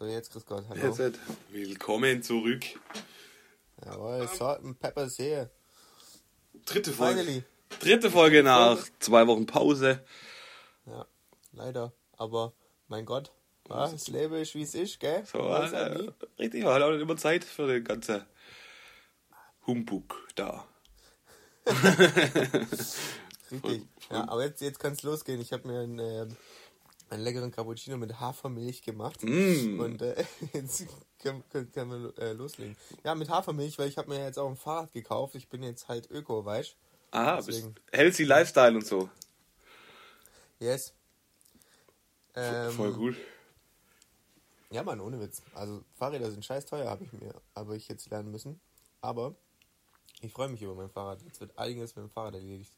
So, jetzt grüß Gott, hallo. Jetzt, willkommen zurück. Jawohl, Salt and Peppers here. Dritte Folge. Finally. Dritte Folge nach zwei Wochen Pause. Ja, leider. Aber, mein Gott, ja, das Leben ist wie es ist, gell? So, Man halt äh, richtig, war halt auch nicht immer Zeit für den ganzen Humbug da. Richtig. Ja, aber jetzt, jetzt kann es losgehen. Ich habe mir einen, ähm, einen leckeren Cappuccino mit Hafermilch gemacht. Mm. Und äh, jetzt können, können, können wir äh, loslegen. Ja, mit Hafermilch, weil ich habe mir jetzt auch ein Fahrrad gekauft. Ich bin jetzt halt Öko, weißt Aha, bist Deswegen. healthy Lifestyle und so. Yes. Ähm, Voll gut. Ja, Mann, ohne Witz. Also Fahrräder sind scheiß teuer, habe ich mir, habe ich jetzt lernen müssen. Aber ich freue mich über mein Fahrrad. Jetzt wird einiges mit dem Fahrrad erledigt.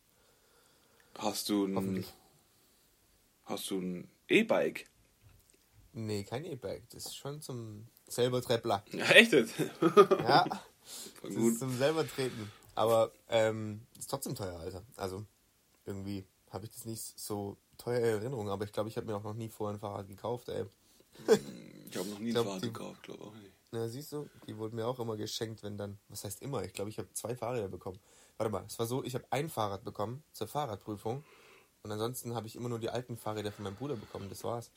Hast du ein, hast du ein E-Bike? Nee, kein E-Bike. Das ist schon zum selber Treppler. Ja, echt jetzt? Ja, das gut. ist zum selber treten. Aber ähm, ist trotzdem teuer, Alter. Also irgendwie habe ich das nicht so teuer in Erinnerung. Aber ich glaube, ich habe mir auch noch nie vorher ein Fahrrad gekauft, ey. Ich habe noch nie ein glaub, Fahrrad die- gekauft, glaube auch nicht. Na, siehst du, die wurden mir auch immer geschenkt, wenn dann, was heißt immer? Ich glaube, ich habe zwei Fahrräder bekommen. Warte mal, es war so, ich habe ein Fahrrad bekommen zur Fahrradprüfung und ansonsten habe ich immer nur die alten Fahrräder von meinem Bruder bekommen, das war's.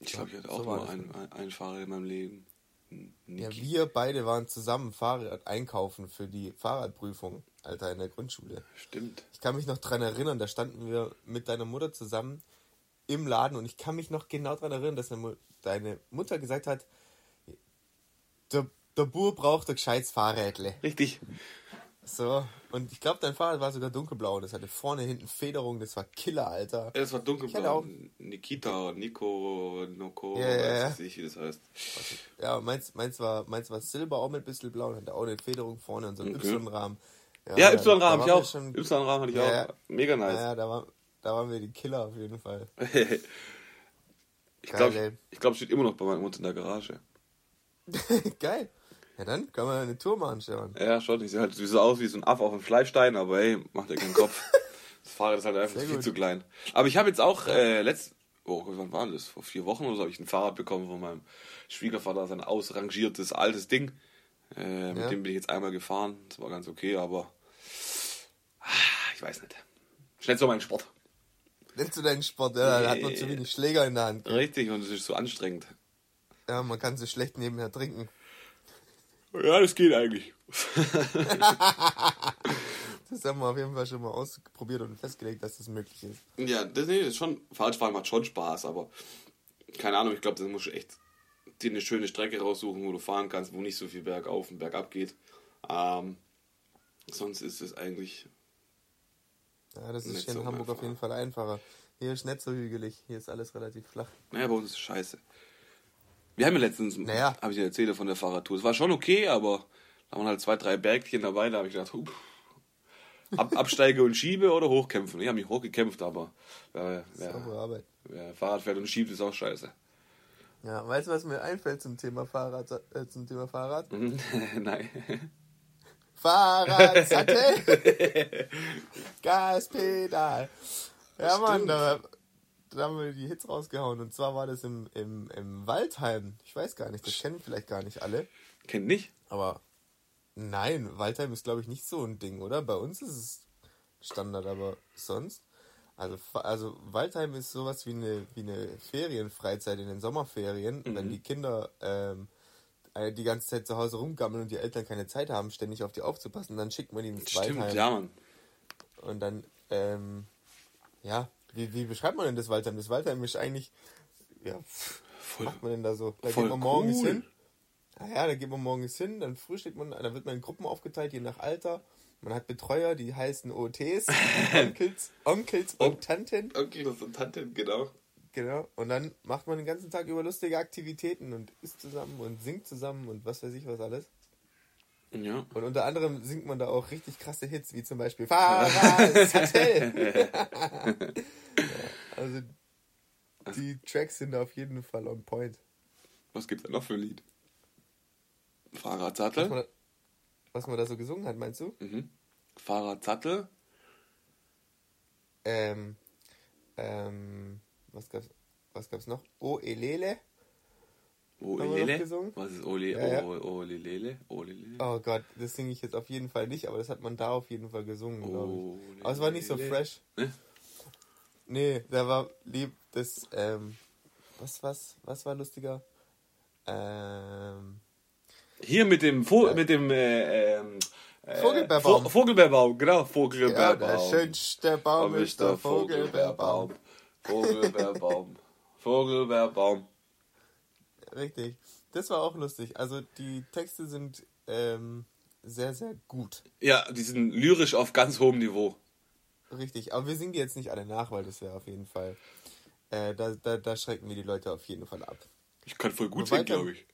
Ich glaube, ich hatte So auch war nur ein, ein, ein Fahrrad in meinem Leben. Ein Ja, Niki. wir beide waren zusammen Fahrrad einkaufen für die Fahrradprüfung, Alter, in der Grundschule. Stimmt. Ich kann mich noch dran erinnern, da standen wir mit deiner Mutter zusammen im Laden und ich kann mich noch genau dran erinnern, dass deine Mutter gesagt hat, der, der Bur braucht ein gescheites Fahrrädle. Richtig. So, und ich glaube, dein Fahrrad war sogar dunkelblau. Das hatte vorne, hinten Federung. Das war Killer, Alter. Es war Ich hatte dunkelblau. Nikita, Nico, Noko, Ja, ja, ja. weiß ich, wie das heißt. Ja, meins, meins, war, meins war Silber, auch mit ein bisschen blau. Und hatte auch eine Federung vorne und so einen Okay. Y-Rahmen. Ja, da- Y-Rahmen ich auch. Y-Rahmen hatte ich Ja, auch. ja. Mega nice. Ja, da, war, da waren wir die Killer auf jeden Fall. ich glaube, ey. ich glaub, steht immer noch bei meiner Mutter in der Garage. Geil. Ja, dann können wir eine Tour machen, Stefan. Ja, schon. Ich sehe halt so aus wie so ein Aff auf einem Fleischstein, aber hey, macht ja keinen Kopf. das Fahrrad ist halt einfach Sehr viel gut. zu klein. Aber ich habe jetzt auch äh, letzt, oh, wann war das? Vor vier Wochen oder so habe ich ein Fahrrad bekommen von meinem Schwiegervater, sein ausrangiertes altes Ding. Äh, mit Ja. dem bin ich jetzt einmal gefahren. Das war ganz okay, aber ah, ich weiß nicht. Schnell so mein Sport. Nennst du deinen Sport? Ja, da hat man Nee. zu wenig Schläger in der Hand. Richtig, und es ist so anstrengend. Ja, man kann so schlecht nebenher trinken. Ja, das geht eigentlich. Das haben wir auf jeden Fall schon mal ausprobiert und festgelegt, dass das möglich ist. Ja, das, nee, das ist schon, Fahrradfahren macht schon Spaß, aber keine Ahnung, ich glaube, da musst du echt dir eine schöne Strecke raussuchen, wo du fahren kannst, wo nicht so viel bergauf und bergab geht. Ähm, sonst ist es eigentlich, Ja, das ist hier in so Hamburg auf jeden Fall einfacher. Hier ist nicht so hügelig, hier ist alles relativ flach. naja, bei uns ist es scheiße. Wir haben ja letztens, Naja. habe ich dir erzählt von der Fahrradtour. Es war schon okay, aber da waren halt zwei, drei Bergchen dabei, da habe ich gedacht, huh, ab, absteige und schiebe oder hochkämpfen. Ich habe mich hochgekämpft, aber Saubere wer, wer Fahrrad fährt und schiebt, ist auch scheiße. Ja, weißt du, was mir einfällt zum Thema Fahrrad? Äh, zum Thema Fahrrad? Nein. Fahrrad, Sattel, Gaspedal. Ja, Mann, Stimmt. da, da haben wir die Hits rausgehauen. Und zwar war das im, im, im Waldheim. Ich weiß gar nicht, das kennen vielleicht gar nicht alle. Kennt nicht? Aber nein, Waldheim ist, glaube ich, nicht so ein Ding, oder? Bei uns ist es Standard, aber sonst? Also, also Waldheim ist sowas wie eine, wie eine Ferienfreizeit in den Sommerferien, Mhm. wenn die Kinder ähm, äh, die ganze Zeit zu Hause rumgammeln und die Eltern keine Zeit haben, ständig auf die aufzupassen, dann schickt man die ins Stimmt, Waldheim. ja, Mann. Und dann, ähm, ja, wie, wie beschreibt man denn das Waldheim? Das Waldheim ist eigentlich, ja, Voll, macht man denn da so? Da geht man morgens cool. hin. Naja, da geht man morgens hin, dann frühstückt man, da wird man in Gruppen aufgeteilt, je nach Alter. Man hat Betreuer, die heißen OTs, Onkels, Onkels und Tanten. Das sind Tanten, genau. Genau. Und dann macht man den ganzen Tag über lustige Aktivitäten und isst zusammen und singt zusammen und was weiß ich was alles. Ja. Und unter anderem singt man da auch richtig krasse Hits, wie zum Beispiel Fahrrad, Sattel. also die Tracks sind auf jeden Fall on point. Was gibt's da noch für ein Lied? Was Fahrradsattel. man, was man da so gesungen hat, meinst du? Mhm. Fahrradsattel. Ähm, ähm, was gab's, was gab's noch? O Elele. Noch gesungen? Was ist Oli, Ja, ja. O- Olilele? Olilele? Oh Gott, das singe ich jetzt auf jeden Fall nicht, aber das hat man da auf jeden Fall gesungen, glaube ich. Aber es war nicht so fresh. Ne? Nee, da war lieb das, ähm, was, was, was war lustiger? Ähm, Hier mit dem, Vo mit dem äh, ähm, äh, Vogelbeerbaum. Vo Vogelbeerbaum, genau, ja, Vogelbeerbaum. der schönste Baum ist der Vogelbeerbaum. Vogelbeerbaum. Vogelbeerbaum. Richtig. Das war auch lustig. Also die Texte sind ähm, sehr, sehr gut. Ja, die sind lyrisch auf ganz hohem Niveau. Richtig. Aber wir singen die jetzt nicht alle nach, weil das wäre auf jeden Fall. Äh, da, da, da schrecken wir die Leute auf jeden Fall ab. Ich kann voll gut singen, glaube ich.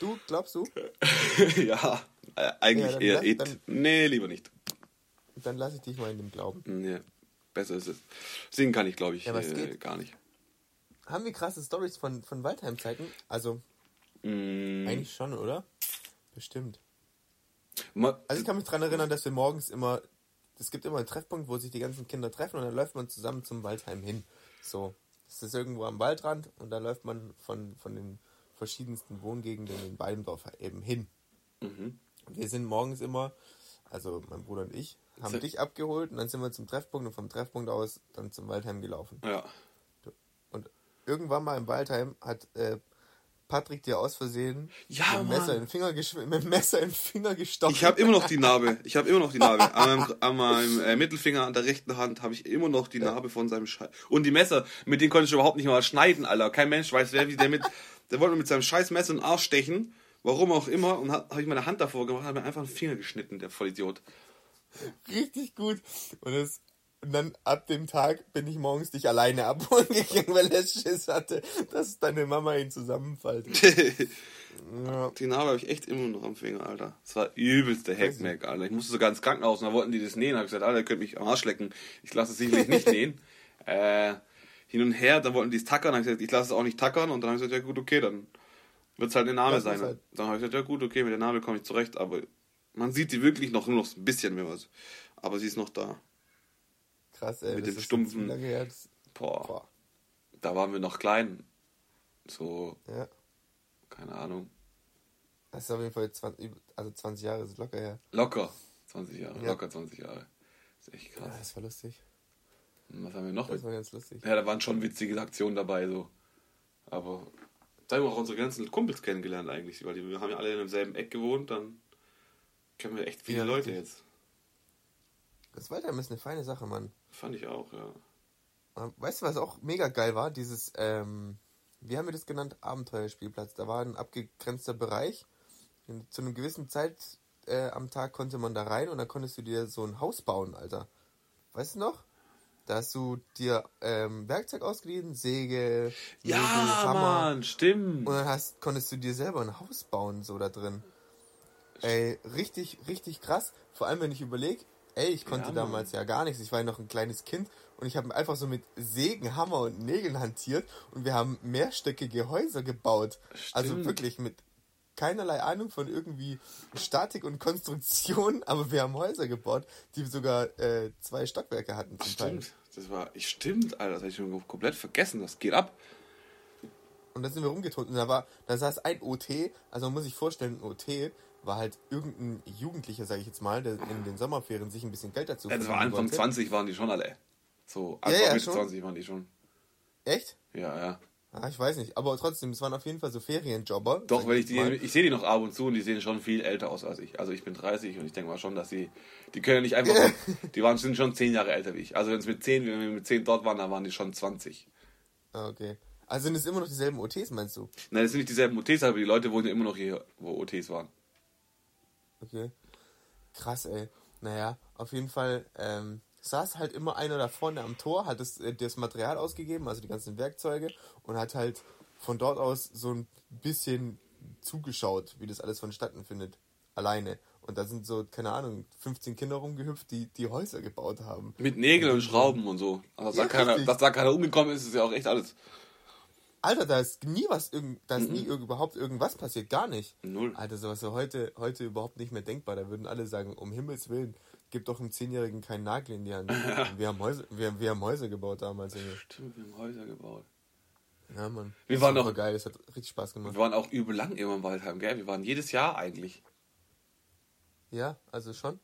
Du, glaubst du? ja, äh, eigentlich Ja, eher lass- it. dann- Nee, lieber nicht. Dann lasse ich dich mal in dem Glauben. Nee, besser ist es. Singen kann ich, glaube ich, Ja, äh, gar nicht. Haben wir krasse Stories von, von Waldheim-Zeiten? Also, Mm, eigentlich schon, oder? Bestimmt. ma- Also ich kann mich daran erinnern, dass wir morgens immer, es gibt immer einen Treffpunkt, wo sich die ganzen Kinder treffen und dann läuft man zusammen zum Waldheim hin. So, das ist irgendwo am Waldrand und da läuft man von, von den verschiedensten Wohngegenden in Weidendorf eben hin. Mhm. Wir sind morgens immer, also mein Bruder und ich, haben So- dich abgeholt und dann sind wir zum Treffpunkt und vom Treffpunkt aus dann zum Waldheim gelaufen. ja. Und irgendwann mal im Waldheim hat äh, Patrick dir aus Versehen Ja, mit, dem Messer in den Finger mit dem Messer in den Finger gestochen. Ich habe immer noch die Narbe. Ich habe immer noch die Narbe. An meinem, an meinem äh, Mittelfinger, an der rechten Hand, habe ich immer noch die Narbe von seinem Scheiß. Und die Messer, mit denen konnte ich überhaupt nicht mal schneiden, Alter. Kein Mensch weiß, wer wie der mit. Der wollte mir mit seinem scheiß Messer in den Arsch stechen. Warum auch immer. Und habe ich meine Hand davor gemacht, habe mir einfach einen Finger geschnitten, der Vollidiot. Richtig gut. Und, das, und dann ab dem Tag bin ich morgens dich alleine abholen gegangen, weil er Schiss hatte, dass deine Mama ihn zusammenfaltet. Ja. Die Narbe habe ich echt immer noch am Finger, Alter. Das war übelste Hackmack, Alter. Ich musste sogar ins Krankenhaus und da wollten die das nähen. Da habe ich gesagt, Alter, ihr könnt mich am Arsch lecken. Ich lasse es sicherlich nicht nähen. Äh, hin und her, dann wollten die es tackern. Dann habe ich gesagt, ich lasse es auch nicht tackern. Und dann habe ich gesagt, ja gut, okay, dann wird es halt eine Narbe sein. halt. Dann habe ich gesagt, ja gut, okay, mit der Narbe komme ich zurecht. Aber man sieht die wirklich noch nur noch ein bisschen, wenn was. Aber sie ist noch da. Krass, ey. Mit das dem stumpfen-. Das, Boah, boah. da waren wir noch klein. So, Ja. keine Ahnung. Das ist auf jeden Fall 20, also 20 Jahre ist locker her. Locker 20 Jahre, Ja. locker 20 Jahre. Das ist echt Ja, krass. das war lustig. Was haben wir noch? Das war ganz lustig. Ja, da waren schon witzige Aktionen dabei, so. Aber da haben wir auch unsere ganzen Kumpels kennengelernt eigentlich, weil die, wir haben ja alle in demselben Eck gewohnt, dann kennen wir echt viele Ja, Leute jetzt. Das Waldheim ist eine feine Sache, Mann. Fand ich auch, ja. Weißt du, was auch mega geil war? Dieses, ähm, wie haben wir das genannt? Abenteuerspielplatz. Da war ein abgegrenzter Bereich. Und zu einer gewissen Zeit äh, am Tag konnte man da rein und dann konntest du dir so ein Haus bauen, Alter. Weißt du noch? Da hast du dir ähm, Werkzeug ausgeliehen, Säge, Ja, Nägel, Hammer. Mann, stimmt. Und dann hast, konntest du dir selber ein Haus bauen, so da drin. Ey, richtig, richtig krass. Vor allem, wenn ich überlege, ey, ich konnte Ja, damals ja gar nichts. Ich war ja noch ein kleines Kind und ich habe einfach so mit Sägen, Hammer und Nägeln hantiert und wir haben mehrstöckige Häuser gebaut. Also Stimmt. wirklich mit keinerlei Ahnung von irgendwie Statik und Konstruktion, aber wir haben Häuser gebaut, die sogar äh, zwei Stockwerke hatten zum Teil. Stimmt. Das war, ich stimmt, Alter, das habe ich schon komplett vergessen. Das geht ab. Und da sind wir rumgetrunken. Und da war, da saß ein OT, also man muss sich vorstellen, ein OT war halt irgendein Jugendlicher, sage ich jetzt mal, der in den Sommerferien sich ein bisschen Geld dazu Ja, das war Anfang wollte. 20 waren die schon alle. So, Ja, Anfang ja, Mitte schon. 20 waren die schon. Echt? Ja, ja. Ah, ich weiß nicht, aber trotzdem, es waren auf jeden Fall so Ferienjobber. Doch, weil ich die, mal. ich sehe die noch ab und zu und die sehen schon viel älter aus als ich. Also ich bin 30 und ich denke mal schon, dass sie, die können nicht einfach, die waren, sind schon 10 Jahre älter wie ich. Also wenn es mit 10, wenn wir mit 10 dort waren, dann waren die schon 20. Ah, okay. Also sind es immer noch dieselben OTs, meinst du? Nein, das sind nicht dieselben OTs, aber die Leute wohnen ja immer noch hier, wo OTs waren. Okay. Krass, ey. Naja, auf jeden Fall ähm, saß halt immer einer da vorne am Tor, hat das, äh, das Material ausgegeben, also die ganzen Werkzeuge, und hat halt von dort aus so ein bisschen zugeschaut, wie das alles vonstatten findet. Alleine. Und da sind so, keine Ahnung, 15 Kinder rumgehüpft, die die Häuser gebaut haben. Mit Nägeln und Schrauben und so. Also dass, Ja, da keiner, dass da keiner umgekommen ist, ist ja auch echt alles. Alter, da ist nie was, irgend, da ist Mhm. nie irg- überhaupt irgendwas passiert, gar nicht. Null. Alter, sowas ist heute, heute überhaupt nicht mehr denkbar. Da würden alle sagen, um Himmels Willen, gib doch einem Zehnjährigen keinen Nagel in die Hand. wir, haben Häuser, wir, wir haben Häuser gebaut damals. Junge. Stimmt, wir haben Häuser gebaut. Ja, Mann. Wir Das waren war auch- geil, das hat richtig Spaß gemacht. Wir waren auch übel lang immer im Waldheim, gell? Wir waren jedes Jahr eigentlich. Ja, also schon.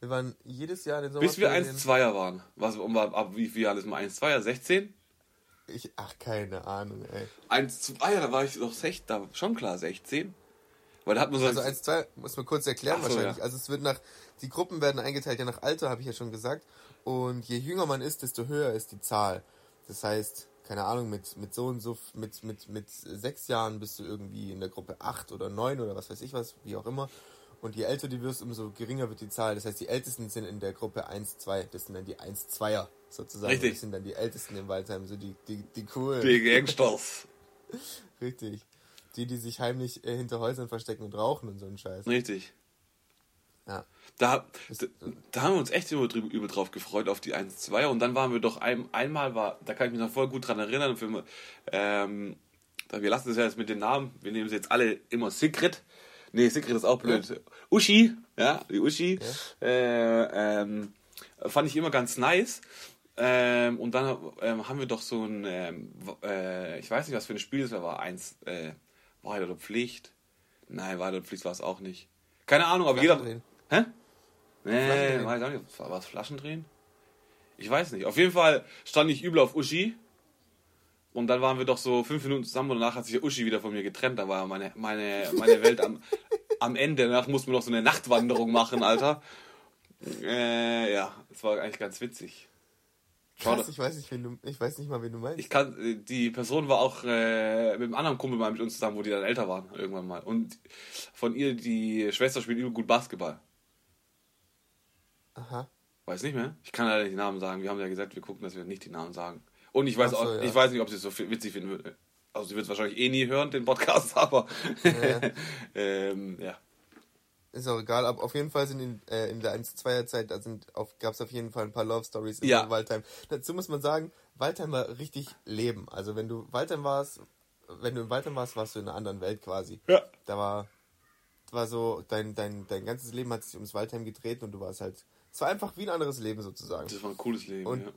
Wir waren jedes Jahr in den Bis wir Sommerferien- 1-2er waren. Was, um, ab wie viel alles mal 1-2er? 16? Ich, ach, keine Ahnung, ey. 1-2er, da war ich doch 16, da schon klar 16. Weil da hat man so. Also 1, 2, muss man kurz erklären so, wahrscheinlich. ja. Also es wird nach, die Gruppen werden eingeteilt ja nach Alter, habe ich ja schon gesagt. Und je jünger man ist, desto höher ist die Zahl. Das heißt, keine Ahnung, mit, mit so und so, mit, mit, mit sechs Jahren bist du irgendwie in der Gruppe 8 oder 9 oder was weiß ich was, wie auch immer. Und je älter du wirst, umso geringer wird die Zahl. Das heißt, die Ältesten sind in der Gruppe 1, 2. Das sind dann die 1, 2er sozusagen. Richtig. Das sind dann die Ältesten im Waldheim, so die, die, die coolen. die Gangsters. Richtig. Die, die sich heimlich äh, hinter Häusern verstecken und rauchen und so einen Scheiß. Richtig. Ja. Da, da, da haben wir uns echt immer drüber, über drauf gefreut, auf die 1-2. Und dann waren wir doch ein, einmal, war, da kann ich mich noch voll gut dran erinnern, für, ähm, wir lassen es ja jetzt mit den Namen, wir nehmen sie jetzt alle immer Sigrid. Nee, Sigrid ist auch blöd. Uschi, ja, die Uschi. Äh, ähm, fand ich immer ganz nice. Ähm, und dann ähm, haben wir doch so ein, ähm, äh, ich weiß nicht, was für ein Spiel es war, war eins, äh, Wahrheit oder Pflicht? Nein, Wahrheit oder Pflicht war es auch nicht. Keine Ahnung, aber jeder. Hä? Nee, weiß auch nicht. War es Flaschendrehen? Ich weiß nicht. Auf jeden Fall stand ich übel auf Uschi. Und dann waren wir doch so fünf Minuten zusammen und danach hat sich Uschi wieder von mir getrennt. Da war meine, meine, meine Welt am, am Ende. Danach mussten wir noch so eine Nachtwanderung machen, Alter. Äh, ja, das war eigentlich ganz witzig. Schau, Krass, ich weiß nicht, wen du, ich weiß nicht mal, wen du meinst. ich kann, äh, die Person war auch äh, mit einem anderen Kumpel mal mit uns zusammen, wo die dann älter waren, irgendwann mal. Und von ihr, die Schwester spielt übel gut Basketball. Aha. Weiß nicht mehr. Ich kann leider nicht die Namen sagen. Wir haben ja gesagt, wir gucken, dass wir nicht die Namen sagen. Und ich weiß so, auch, ja. ich weiß nicht, ob sie es so witzig finden würde. Also sie wird es wahrscheinlich eh nie hören, den Podcast, aber ähm, ja. Ist auch egal, aber auf jeden Fall sind in, äh, in der 1-2er-Zeit, da gab es auf jeden Fall ein paar Love Stories in Ja. Waldheim. Dazu muss man sagen, Waldheim war richtig Leben. Also wenn du Waldheim warst, wenn du in Waldheim warst, warst du in einer anderen Welt quasi. Ja. Da war, war so, dein, dein, dein ganzes Leben hat sich ums Waldheim gedreht und du warst halt, es war einfach wie ein anderes Leben sozusagen. Das war ein cooles Leben. Und- ja.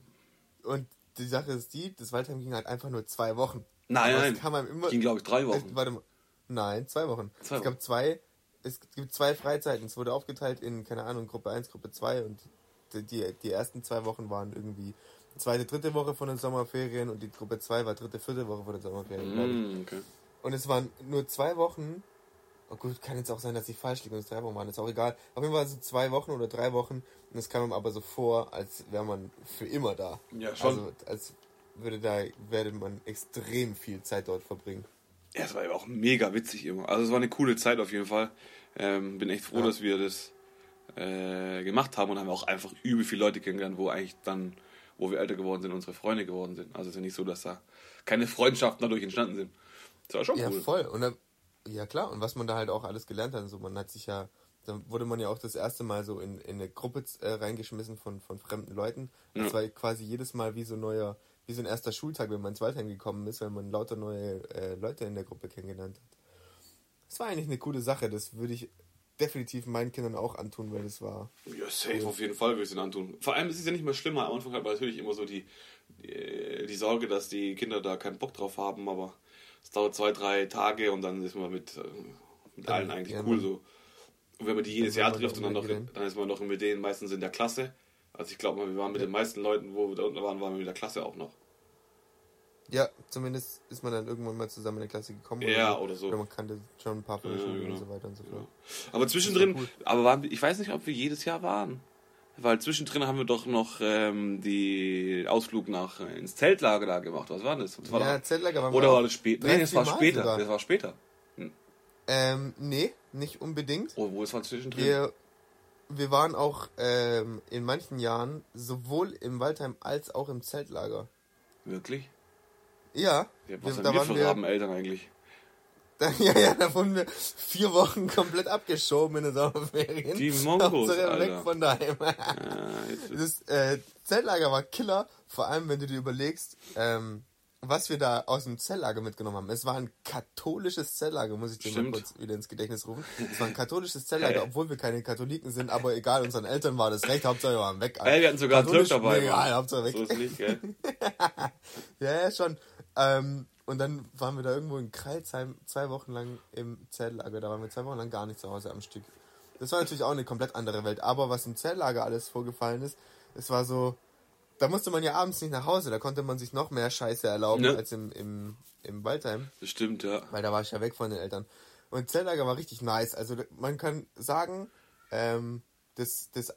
Und die Sache ist die, das Waldheim ging halt einfach nur zwei Wochen. Nein, Aber es nein. Kam einem immer, Ging, glaube ich, drei Es, Wochen. warte mal. Nein, zwei Wochen. Zwei es gab zwei, es gibt zwei Freizeiten. Es wurde aufgeteilt in, keine Ahnung, Gruppe 1, Gruppe 2 und die, die, ersten zwei Wochen waren irgendwie zweite, dritte Woche von den Sommerferien und die Gruppe 2 war dritte, vierte Woche von den Sommerferien. Mm, okay. Und es waren nur zwei Wochen. Oh gut, kann jetzt auch sein, dass ich falsch liege und es drei Wochen waren, ist auch egal. Auf jeden Fall so zwei Wochen oder drei Wochen und es kam ihm aber so vor, als wäre man für immer da. Ja, schon. Also als würde da, werde man extrem viel Zeit dort verbringen. Ja, es war ja auch mega witzig immer. Also es war eine coole Zeit auf jeden Fall. Ähm, bin echt froh, Ja. dass wir das äh, gemacht haben und haben auch einfach übel viele Leute kennengelernt, wo eigentlich dann, wo wir älter geworden sind, unsere Freunde geworden sind. Also es ist ja nicht so, dass da keine Freundschaften dadurch entstanden sind. Das war schon Ja, cool. voll. Und dann, ja klar, und was man da halt auch alles gelernt hat, so man hat sich ja, da wurde man ja auch das erste Mal so in, in eine Gruppe äh, reingeschmissen von, von fremden Leuten. Das Ja. war quasi jedes Mal wie so ein neuer, wie so ein erster Schultag, wenn man ins Waldheim gekommen ist, weil man lauter neue äh, Leute in der Gruppe kennengelernt hat. Das war eigentlich eine coole Sache, das würde ich definitiv meinen Kindern auch antun, weil das war. Ja, safe auf jeden Fall würde ich es ihnen antun. Vor allem ist es ja nicht mehr schlimmer. Am Anfang hat man natürlich immer so die, die, die Sorge, dass die Kinder da keinen Bock drauf haben, aber es dauert zwei, drei Tage und dann ist man mit, äh, mit Dann- allen eigentlich ja, cool so. Und wenn man die jedes Jahr trifft und dann, noch, dann ist man noch mit denen meistens in der Klasse. Also ich glaube mal, wir waren mit den meisten Leuten, wo wir da unten waren, waren wir mit der Klasse auch noch. Ja, zumindest ist man dann irgendwann mal zusammen in der Klasse gekommen. Ja, oder so. Oder man kannte schon ein paar von Ja, genau. und so weiter und so fort. Aber zwischendrin, cool. aber waren, ich weiß nicht, ob wir jedes Jahr waren. Weil zwischendrin haben wir doch noch ähm, die Ausflug nach äh, ins Zeltlager da gemacht. Was war das? das war Ja, doch, Zeltlager waren oder wir war das später? Nee, das war später. sogar. Das war später. Ähm, nee, nicht unbedingt. Oh, wo ist man zwischendrin? Wir, wir waren auch ähm, in manchen Jahren sowohl im Waldheim als auch im Zeltlager. Wirklich? Ja, Ja, wir, was da sind wir für wir, Rabeneltern eigentlich? da, ja, ja, da wurden wir vier Wochen komplett abgeschoben in den Sommerferien. Die Mongos, Hauptsache weg Alter. von daheim. Ah, ist- Das äh, Zeltlager war Killer, vor allem wenn du dir überlegst, ähm, was wir da aus dem Zeltlager mitgenommen haben. Es war ein katholisches Zeltlager, muss ich dir mal Stimmt. kurz wieder ins Gedächtnis rufen. Es war ein katholisches Zeltlager, obwohl wir keine Katholiken sind, aber egal, unseren Eltern war das recht, Hauptsache wir waren weg. Alter. Wir hatten sogar einen Türk Katholisch, dabei. Egal, Hauptsache weg. So ist es nicht, gell? Ja, ja, schon. Ähm, und dann waren wir da irgendwo in Kreilsheim zwei Wochen lang im Zeltlager. Da waren wir zwei Wochen lang gar nicht zu Hause am Stück. Das war natürlich auch eine komplett andere Welt. Aber was im Zeltlager alles vorgefallen ist, es war so, da musste man ja abends nicht nach Hause. Da konnte man sich noch mehr Scheiße erlauben Ja. als im, im, im Waldheim. Das stimmt, ja. Weil da war ich ja weg von den Eltern. Und Zeltlager war richtig nice. Also man kann sagen, ähm, das, das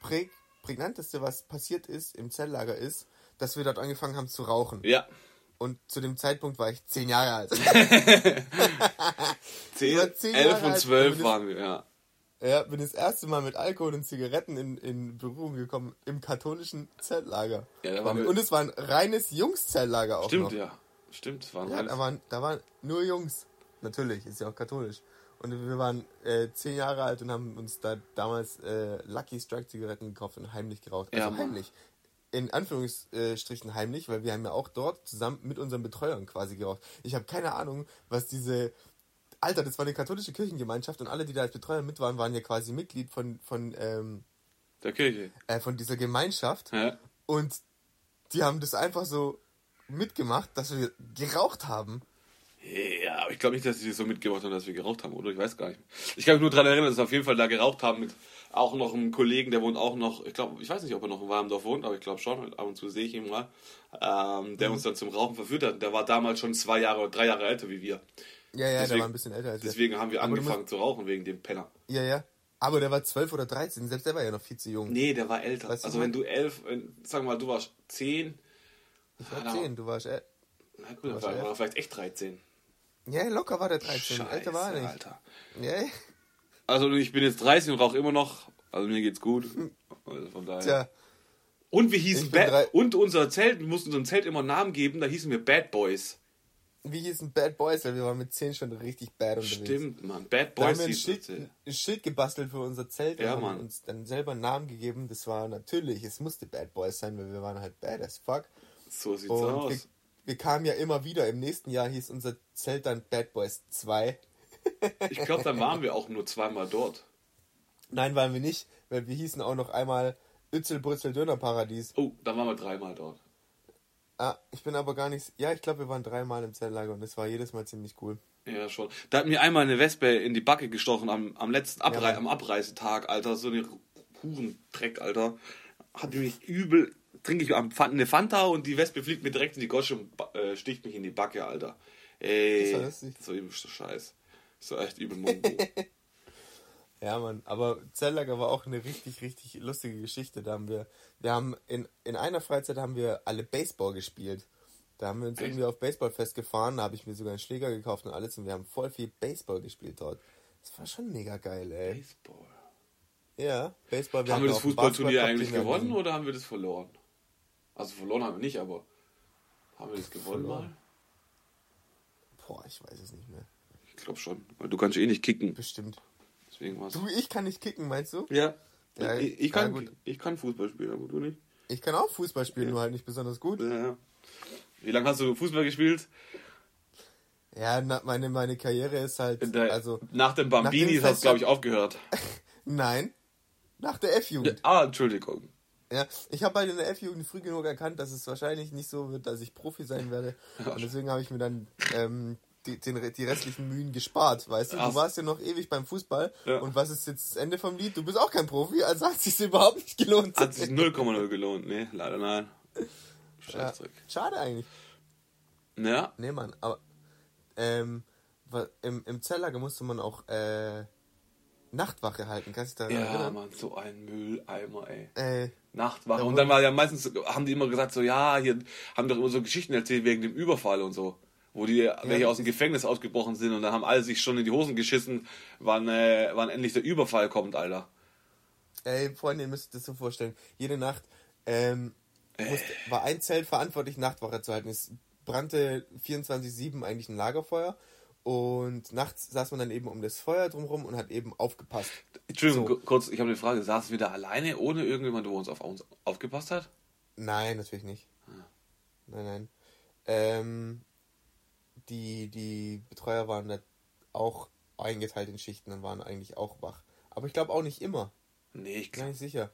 präg, prägnanteste, was passiert ist im Zeltlager ist, dass wir dort angefangen haben zu rauchen. Ja. Und zu dem Zeitpunkt war ich zehn Jahre alt. 10, war zehn 11 Jahre und alt, 12 aber das- waren wir, ja. ja, bin das erste Mal mit Alkohol und Zigaretten in, in Berührung gekommen im katholischen Zeltlager. Ja, da waren wir- und es war ein reines Jungs-Zeltlager auch Stimmt, noch. ja. Stimmt, es waren Ja, da waren, da waren nur Jungs. Natürlich, ist ja auch katholisch. Und wir waren äh, zehn Jahre alt und haben uns da damals äh, Lucky Strike Zigaretten gekauft und heimlich geraucht. Also Ja, heimlich. In Anführungsstrichen heimlich, weil wir haben ja auch dort zusammen mit unseren Betreuern quasi geraucht. Ich habe keine Ahnung, was diese... Alter, das war eine katholische Kirchengemeinschaft und alle, die da als Betreuer mit waren, waren ja quasi Mitglied von, von, ähm, der Kirche. äh, von dieser Gemeinschaft. Ja. Und die haben das einfach so mitgemacht, dass wir geraucht haben. Ja, aber ich glaube nicht, dass sie das so mitgemacht haben, dass wir geraucht haben, oder? Ich weiß gar nicht. Ich kann mich nur daran erinnern, dass wir auf jeden Fall da geraucht haben mit auch noch einem Kollegen, der wohnt auch noch, ich glaube, ich weiß nicht, ob er noch in Warmdorf wohnt, aber ich glaube schon, ab und zu sehe ich ihn mal, ähm, Mhm. der uns dann zum Rauchen verführt hat. Der war damals schon zwei Jahre oder drei Jahre älter wie wir. Ja, ja, der Deswegen- war ein bisschen älter als wir. Deswegen haben wir Aber du angefangen zu rauchen, wegen dem Penner. Ja, ja. Aber der war 12 oder 13, selbst der war ja noch viel zu jung. Nee, der war älter. Weißt du, also was? wenn du elf, wenn, sag mal, du warst zehn, Ich war 10, du warst. Äh, na gut, dann war, elf. war vielleicht echt 13. ja, locker war der 13. Scheiße, älter war er nicht. Alter. Ja. Also ich bin jetzt 30 und rauche immer noch. Also mir geht's gut. Also von daher. Tja, Und wir hießen Bad, und unser Zelt, wir mussten unserem Zelt immer einen Namen geben, da hießen wir Bad Boys. wie hießen Bad Boys, weil wir waren mit 10 schon richtig bad unterwegs. Stimmt, Mann. Bad Da haben Boys wir ein Schild, ein Schild gebastelt für unser Zelt Ja, und Mann. haben uns dann selber einen Namen gegeben. Das war natürlich, es musste Bad Boys sein, weil wir waren halt bad as fuck. So sieht's Und wir, aus. Wir kamen ja immer wieder. Im nächsten Jahr hieß unser Zelt dann Bad Boys 2. Ich glaube, dann waren wir auch nur zweimal dort. Nein, waren wir nicht, weil wir hießen auch noch einmal Ützelbrützel Dönerparadies. Oh, dann waren wir dreimal dort. Ah, ich bin aber gar nicht. Ja, ich glaube, wir waren dreimal im Zeltlager und das war jedes Mal ziemlich cool. Ja, schon. Da hat mir einmal eine Wespe in die Backe gestochen am, am letzten Abrei Mann. am Abreisetag, Alter. So eine Hurendreck, Alter. Hat mich übel. Trinke ich eine Fanta und die Wespe fliegt mir direkt in die Gosche und äh, sticht mich in die Backe, Alter. Ey. Das war lustig. So übelster Scheiß. So echt übel Mongo. Ja, Mann, aber Zeltlager war auch eine richtig, richtig lustige Geschichte. Da haben wir, wir haben in, in einer Freizeit haben wir alle Baseball gespielt. Da haben wir uns Echt? irgendwie auf Baseballfest gefahren, da habe ich mir sogar einen Schläger gekauft und alles und wir haben voll viel Baseball gespielt dort. Das war schon mega geil, ey. Baseball. Ja, Baseball. haben wir hatten das auch einen Fußballturnier eigentlich wir gewonnen oder haben wir das verloren? Also verloren haben wir nicht, aber haben wir das gewonnen Verloren. mal? Boah, ich weiß es nicht mehr. Ich glaube schon, weil du kannst eh nicht kicken. Bestimmt. Deswegen war's. Du, ich kann nicht kicken, meinst du? Ja. Ja, ich, ich, ja, kann, gut. ich kann Fußball spielen, aber du nicht. Ich kann auch Fußball spielen, nur halt nicht besonders gut. Ja, ja. Wie lange hast du Fußball gespielt? Ja, na, meine, meine Karriere ist halt, der- also, nach dem nach Bambinis hast du, glaube ich, aufgehört. nein, nach der F-Jugend. Ah, Entschuldigung. Ja, ich habe halt in der F-Jugend früh genug erkannt, dass es wahrscheinlich nicht so wird, dass ich Profi sein werde. Und deswegen habe ich mir dann ähm, die, den, die restlichen Mühen gespart, weißt du? Du warst ja noch ewig beim Fußball. Ja. Und was ist jetzt das Ende vom Lied? Du bist auch kein Profi, also hat sich überhaupt nicht gelohnt. Hat sich 0,0 gelohnt. Nee, leider nein. ja. Schade eigentlich. Ja. Nee, Mann, aber ähm, im, im Zelllager musste man auch äh, Nachtwache halten. Kannst du dich daran Ja, erinnern? Mann, so ein Mülleimer, ey. Äh, Nachtwache. Ja, Und dann war ja meistens, haben die immer gesagt, so, ja, hier haben doch immer so Geschichten erzählt wegen dem Überfall und so. Wo die welche aus dem Gefängnis ausgebrochen sind und dann haben alle sich schon in die Hosen geschissen, wann, äh, wann endlich der Überfall kommt, Alter. Ey, Freunde, ihr müsst das so vorstellen. Jede Nacht ähm, musste, war ein Zelt verantwortlich, Nachtwache zu halten. Es brannte 24-7 eigentlich ein Lagerfeuer. Und nachts saß man dann eben um das Feuer drumherum und hat eben aufgepasst. Entschuldigung, So. ku- kurz, ich habe eine Frage. Saßen wir da alleine, ohne irgendjemand, der uns auf uns aufgepasst hat? Nein, natürlich nicht. Nein, nein. Ähm, die, die Betreuer waren da auch eingeteilt in Schichten und waren eigentlich auch wach. Aber ich glaube auch nicht immer. Nee, ich glaube. nicht sicher.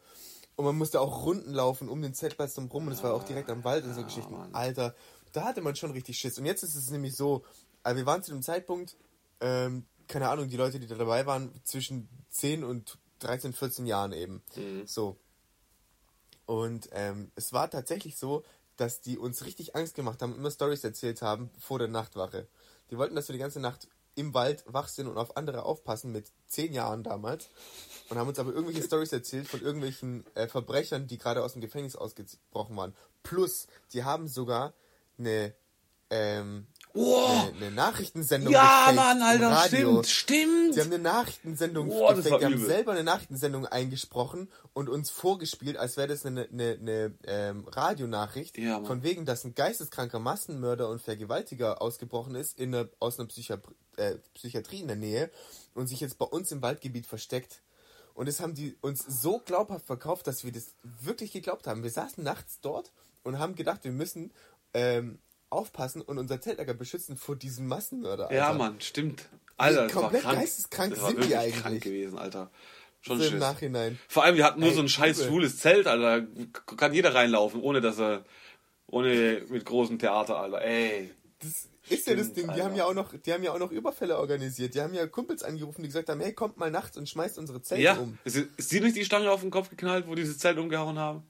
Und man musste auch Runden laufen um den Zeltplatz drumherum und es war auch direkt am Wald und so ja, Geschichten. Mann. Alter, da hatte man schon richtig Schiss. Und jetzt ist es nämlich so, also wir waren zu dem Zeitpunkt, ähm, keine Ahnung, die Leute, die da dabei waren, zwischen 10 und 13, 14 Jahren eben. Mhm. So. Und ähm, es war tatsächlich so, dass die uns richtig Angst gemacht haben, immer Stories erzählt haben vor der Nachtwache. Die wollten, dass wir die ganze Nacht im Wald wach sind und auf andere aufpassen mit 10 Jahren damals. Und haben uns aber irgendwelche Stories erzählt von irgendwelchen äh, Verbrechern, die gerade aus dem Gefängnis ausgebrochen waren. Plus, die haben sogar eine, ähm, Oh, eine, eine Nachrichtensendung ja, gefaked Mann, Alter, stimmt, stimmt. Die haben eine Nachrichtensendung das gefaked. Die haben übel. selber eine Nachrichtensendung eingesprochen und uns vorgespielt, als wäre das eine, eine, eine ähm, Radionachricht. Ja, Mann. von wegen, dass ein geisteskranker Massenmörder und Vergewaltiger ausgebrochen ist in einer, aus einer Psychi äh, Psychiatrie in der Nähe und sich jetzt bei uns im Waldgebiet versteckt. Und das haben die uns so glaubhaft verkauft, dass wir das wirklich geglaubt haben. Wir saßen nachts dort und haben gedacht, wir müssen ähm, aufpassen und unser Zeltlager beschützen vor diesem Massenmörder. Ja, Alter. Mann, stimmt. Alter, das war komplett krank. geisteskrank das war sind die eigentlich. krank gewesen, Alter. Schon So im. Nachhinein. Vor allem, wir hatten nur Ey, so ein scheiß übel. schwules Zelt, Alter. Da kann jeder reinlaufen, ohne dass er, ohne mit großem Theater, Alter. Ey. Das ist ja das Stimmt, Ding. Die Alter. haben ja auch noch, die haben ja auch noch Überfälle organisiert. Die haben ja Kumpels angerufen, die gesagt haben, hey, kommt mal nachts und schmeißt unsere Zelte Ja, um. ist, ist dir nicht die Stange auf den Kopf geknallt, wo dieses Zelt umgehauen haben?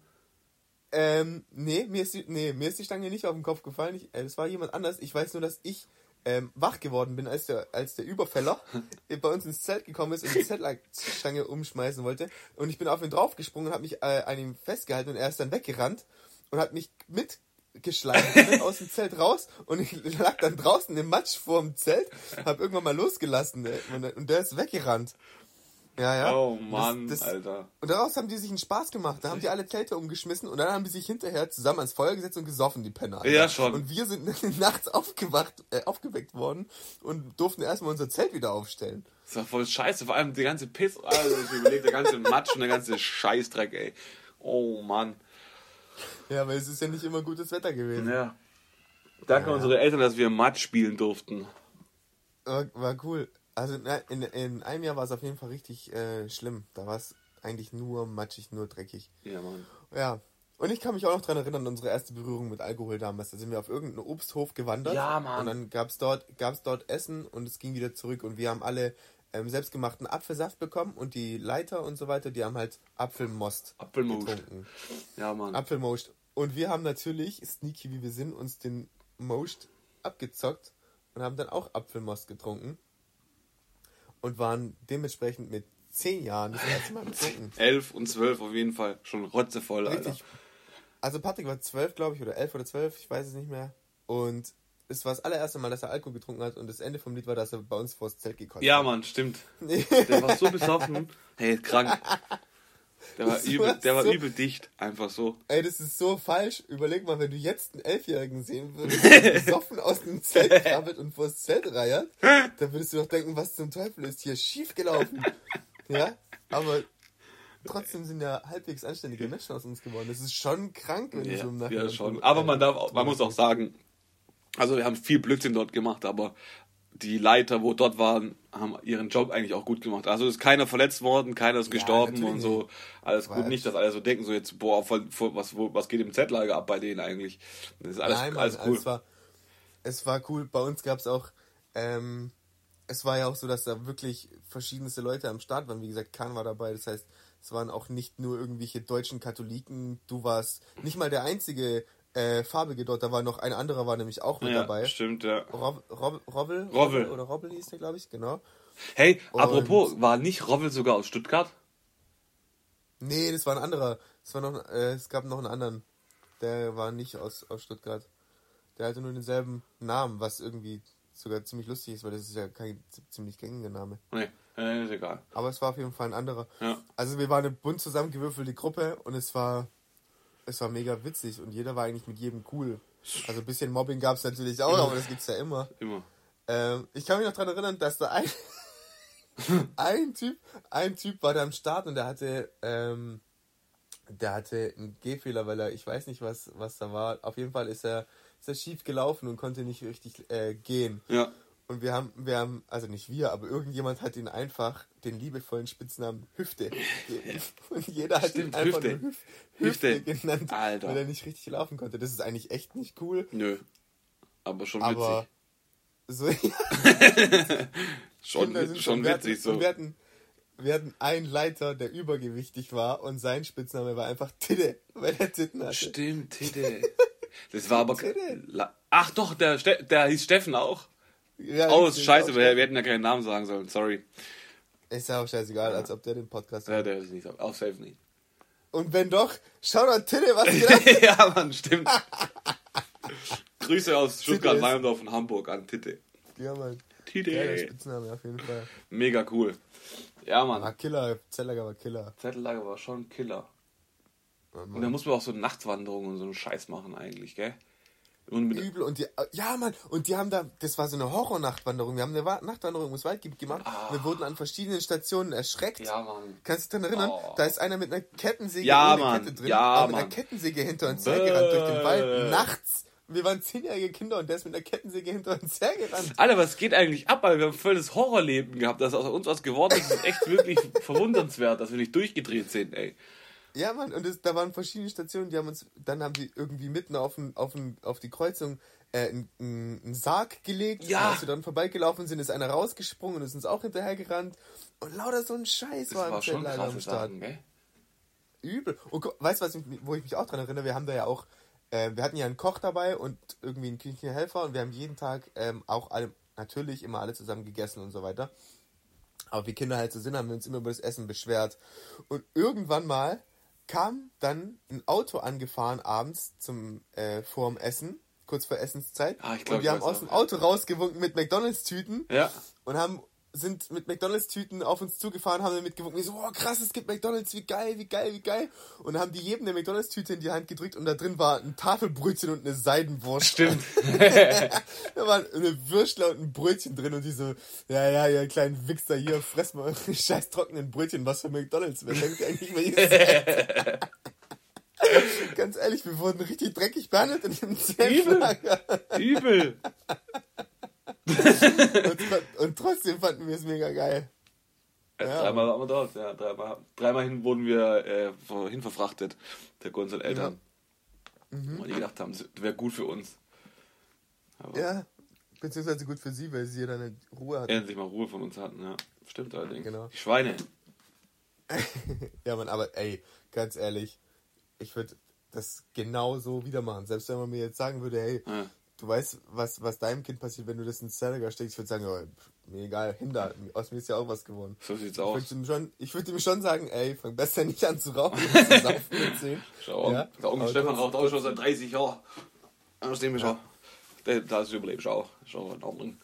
Ähm, nee, mir ist die, nee, mir ist die Stange nicht auf den Kopf gefallen. Ich, äh, das war jemand anders. Ich weiß nur, dass ich ähm, wach geworden bin, als der, als der Überfäller bei uns ins Zelt gekommen ist und die Zeltstange umschmeißen wollte. Und ich bin auf ihn draufgesprungen und habe mich äh, an ihm festgehalten und er ist dann weggerannt und hat mich mitgeschleift und bin aus dem Zelt raus und ich lag dann draußen im Matsch vorm Zelt, hab irgendwann mal losgelassen ey, und, und der ist weggerannt. Ja, ja. Oh Das- Mann, das, Alter. und daraus haben die sich einen Spaß gemacht. Da haben die alle Zelte umgeschmissen und dann haben die sich hinterher zusammen ans Feuer gesetzt und gesoffen, die Penner. Alter. Ja, schon. Und wir sind nachts aufgewacht, äh, aufgeweckt worden und durften erstmal unser Zelt wieder aufstellen. Das war voll scheiße. Vor allem die ganze Piss, also ich überlege, der ganze Matsch und der ganze Scheißdreck, ey. Oh Mann. Ja, weil es ist ja nicht immer gutes Wetter gewesen. Ja. Danke Ja. unsere Eltern, dass wir Matsch spielen durften. War, war cool. Also in, in einem Jahr war es auf jeden Fall richtig äh, schlimm. Da war es eigentlich nur matschig, nur dreckig. Ja, Mann. Ja. Und ich kann mich auch noch dran erinnern, unsere erste Berührung mit Alkohol damals. Da sind wir auf irgendeinen Obsthof gewandert. Ja, Mann. Und dann gab's dort, gab's dort Essen und es ging wieder zurück. Und wir haben alle ähm, selbstgemachten Apfelsaft bekommen und die Leiter und so weiter, die haben halt Apfelmost Apfelmost. getrunken. Ja, Mann. Apfelmost. Und wir haben natürlich, sneaky wie wir sind, uns den Most abgezockt und haben dann auch Apfelmost getrunken. Und waren dementsprechend mit zehn Jahren das erste Mal betrunken. Elf und zwölf auf jeden Fall. Schon rotzevoll, Alter. Richtig. Also Patrick war zwölf, glaube ich, oder elf oder zwölf, ich weiß es nicht mehr. Und es war das allererste Mal, dass er Alkohol getrunken hat und das Ende vom Lied war, dass er bei uns vors Zelt gekotzt Ja, hat. Mann, stimmt. Der war so besoffen. Hey, krank. Der war, Das übel, der war so- übel dicht. Einfach so. Ey, das ist so falsch. Überleg mal, wenn du jetzt einen Elfjährigen sehen würdest, der besoffen aus dem Zelt krabbelt und vors Zelt reiert, dann würdest du doch denken, was zum Teufel ist hier schiefgelaufen. Ja, aber trotzdem sind ja halbwegs anständige Menschen aus uns geworden. Das ist schon krank, wenn du so im Ja, Nachhinein ja schon. Aber man darf, auch- man muss auch sagen, also wir haben viel Blödsinn dort gemacht, aber die Leiter, wo dort waren, haben ihren Job eigentlich auch gut gemacht. Also ist keiner verletzt worden, keiner ist Ja, gestorben und so. Alles gut. Nicht, dass alle so denken, so jetzt, boah, voll, voll, was, wo, was geht im Z-Lager ab bei denen eigentlich? Das ist alles, Nein, Mann, alles cool. es, war, es war cool. Bei uns gab es auch, ähm, es war ja auch so, dass da wirklich verschiedenste Leute am Start waren. Wie gesagt, Kahn war dabei. Das heißt, es waren auch nicht nur irgendwelche deutschen Katholiken. Du warst nicht mal der einzige äh, Farbige dort. Da war noch ein anderer, war nämlich auch mit ja, dabei. stimmt, ja. Rob, Rob, Robbel? Robbel. Oder Robbel hieß der, glaube ich, genau. Hey, Und- apropos, war nicht Rovel sogar aus Stuttgart? Nee, das war ein anderer. Es, war noch, äh, es gab noch einen anderen. Der war nicht aus, aus Stuttgart. Der hatte nur denselben Namen, was irgendwie sogar ziemlich lustig ist, weil das ist ja kein ziemlich gängiger Name. Nee, äh, ist egal. Aber es war auf jeden Fall ein anderer. Ja. Also wir waren eine bunt zusammengewürfelte Gruppe und es war es war mega witzig und jeder war eigentlich mit jedem cool. Also ein bisschen Mobbing gab es natürlich auch, aber das gibt's ja immer. Immer. Ähm, ich kann mich noch daran erinnern, dass da ein, ein Typ, ein Typ war da am Start und der hatte, ähm, der hatte einen Gehfehler, weil er, ich weiß nicht, was, was da war. Auf jeden Fall ist er, ist er schief gelaufen und konnte nicht richtig äh, gehen. Ja. Und wir haben, wir haben, also nicht wir, aber irgendjemand hat ihn einfach den liebevollen Spitznamen Hüfte gegeben. Und jeder hat Stimmt, ihn einfach Hüfte. nur Hüf, Hüfte, Hüfte. genannt, Alter. weil er nicht richtig laufen konnte. Das ist eigentlich echt nicht cool. Nö. Aber schon aber so, Schon, sind schon hatten- witzig so. Wir hatten, wir hatten einen Leiter, der übergewichtig war und sein Spitzname war einfach Titte, weil er Titten hatte. Stimmt, Titte. Das war aber. La- Ach doch, der, Ste der hieß Steffen auch. Ja, Oh, ist scheiße, wir, wir hätten ja keinen Namen sagen sollen, sorry. Ist ja auch scheißegal, als ob der den Podcast Ja, der ist nicht, auch safe nicht. Und wenn doch, schau doch Titte, was geht ja, Mann, stimmt. Grüße aus Stuttgart, Walmdorf und Hamburg an Titte. Ja, Mann. Titte. Geiler Spitzname auf jeden Fall. Mega cool. Ja, Mann. War Killer, Zellager war Killer. Zettellager war schon Killer. Ja, Und da muss man auch so Nachtwanderungen und so einen Scheiß machen eigentlich, gell? Und Übel und die, ja Mann, und die haben da, das war so eine Horror-Nachtwanderung. Wir haben eine Wa- Nachtwanderung ums Waldgebiet gemacht. Wir wurden an verschiedenen Stationen erschreckt. Ah. ja, Mann. Kannst du dich daran erinnern? Oh. Da ist einer mit einer Kettensäge Ja, ohne Mann. Kette drin, Ja, aber mit einer. Kettensäge hinter uns hergerannt durch den. Wald nachts. Wir waren zehnjährige Kinder und der ist mit einer Kettensäge hinter uns hergerannt. Alter, was geht eigentlich ab? Alter? Wir haben voll das Horrorleben gehabt. Dass aus uns was geworden ist, ist echt wirklich verwundernswert, dass wir nicht durchgedreht sind, ey. Ja, Mann, und es, da waren verschiedene Stationen, die haben uns, dann haben die irgendwie mitten auf, den, auf, den, auf die Kreuzung äh, einen, einen Sarg gelegt. Ja. Und als wir dann vorbeigelaufen sind, ist einer rausgesprungen und ist uns auch hinterhergerannt. Und lauter so ein Scheiß Das war war im schon Zeltlager am krasse Start. Sachen, gell? Übel. Und weißt du, was ich, wo ich mich auch dran erinnere? Wir haben da ja auch, äh, wir hatten ja einen Koch dabei und irgendwie einen Küchenhelfer und wir haben jeden Tag ähm, auch alle, natürlich immer alle zusammen gegessen und so weiter. Aber wie Kinder halt so sind, haben wir uns immer über das Essen beschwert. Und irgendwann mal kam dann ein Auto angefahren abends zum äh, vorm Essen, kurz vor Essenszeit. Ah, ich glaub, und wir haben aus dem. Auto rausgewunken mit McDonalds-Tüten Ja. und haben sind mit McDonalds-Tüten auf uns zugefahren, haben damit gewunken, so, oh, krass, es gibt McDonalds, wie geil, wie geil, wie geil. Und haben die jedem eine McDonalds-Tüte in die Hand gedrückt und da drin war ein Tafelbrötchen und eine Seidenwurst. Stimmt. Da war eine Würstler und ein Brötchen drin und die so, ja, ja, ihr kleinen Wichser hier, fress mal eure scheiß trockenen Brötchen, was für McDonalds, wer denkt eigentlich, wer ihr? Ganz ehrlich, wir wurden richtig dreckig behandelt in dem Zeltlager. Übel. Und, und trotzdem fanden wir es mega geil. Äh, Ja. Dreimal waren wir dort, ja. Dreimal, dreimal hin wurden wir äh, vor- hinverfrachtet, der unseren Eltern. Weil die gedacht haben, das wäre gut für uns. Aber Ja, beziehungsweise gut für sie, weil sie ja dann eine Ruhe hat. endlich mal Ruhe von uns hatten, ja. Stimmt allerdings. Genau. Die Schweine. Ja, Mann, aber ey, ganz ehrlich, ich würde das genau so wieder machen. Selbst wenn man mir jetzt sagen würde, hey, Ja. Du weißt, was, was deinem Kind passiert, wenn du das ins Zelliger steckst, ich würde sagen, ja, pff, mir egal, hinder, aus mir ist ja auch was geworden. So sieht's Ich aus. würde ihm, schon- ich würd ihm schon sagen, ey, fang besser nicht an zu rauchen zu saufen mit 10. Schau, Ja, der Onkel Stefan raucht auch schon seit 30 Jahren. Aus dem ist er. Der, da ist überlebt auch. Ist auch in Ordnung.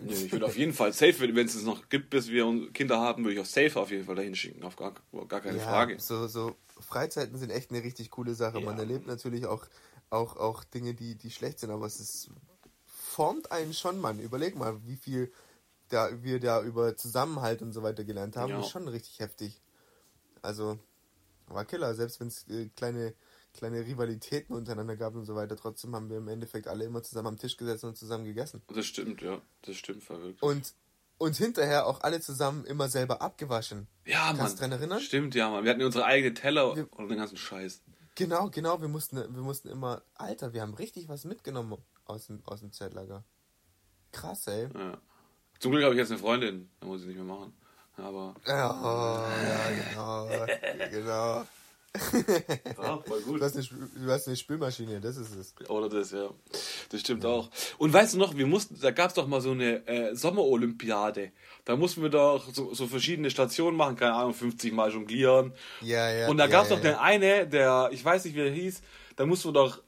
Nee, ich würde auf jeden Fall safe, wenn es es noch gibt, bis wir Kinder haben, würde ich auch safe auf jeden Fall dahin schicken. Auf gar, gar keine Ja, Frage. So, so Freizeiten sind echt eine richtig coole Sache. Man Ja. erlebt natürlich auch, auch, auch Dinge, die, die schlecht sind, aber es ist, formt einen schon, Mann. Überleg mal, wie viel da, wir da über Zusammenhalt und so weiter gelernt haben. Ja. Das ist schon richtig heftig. Also, war Killer, selbst wenn es äh, kleine, kleine Rivalitäten untereinander gab und so weiter. Trotzdem haben wir im Endeffekt alle immer zusammen am Tisch gesessen und zusammen gegessen. Das stimmt, ja. Das stimmt verrückt. Und, und hinterher auch alle zusammen immer selber abgewaschen. Ja, Mann. Kannst du dran erinnern? Stimmt, ja, Mann. Wir hatten unsere eigenen Teller Wir- und den ganzen Scheiß. Genau, genau, wir mussten, wir mussten immer, Alter, wir haben richtig was mitgenommen aus dem, aus dem Zeltlager. Krass, ey. Ja. Zum Glück habe ich jetzt eine Freundin. Da muss ich nicht mehr machen. Aber. Ja, ja, genau, genau. Ja, voll gut. Du hast, eine, Spül- du hast eine Spülmaschine, das ist es. Oder das, ja. Das stimmt auch. Und weißt du noch, wir mussten, da gab es doch mal so eine äh, Sommerolympiade. Da mussten wir doch so, so verschiedene Stationen machen, keine Ahnung, 50 Mal jonglieren. Ja, ja. Und da ja, gab es ja, doch den ja. eine, der, ich weiß nicht, wie er hieß, da mussten wir doch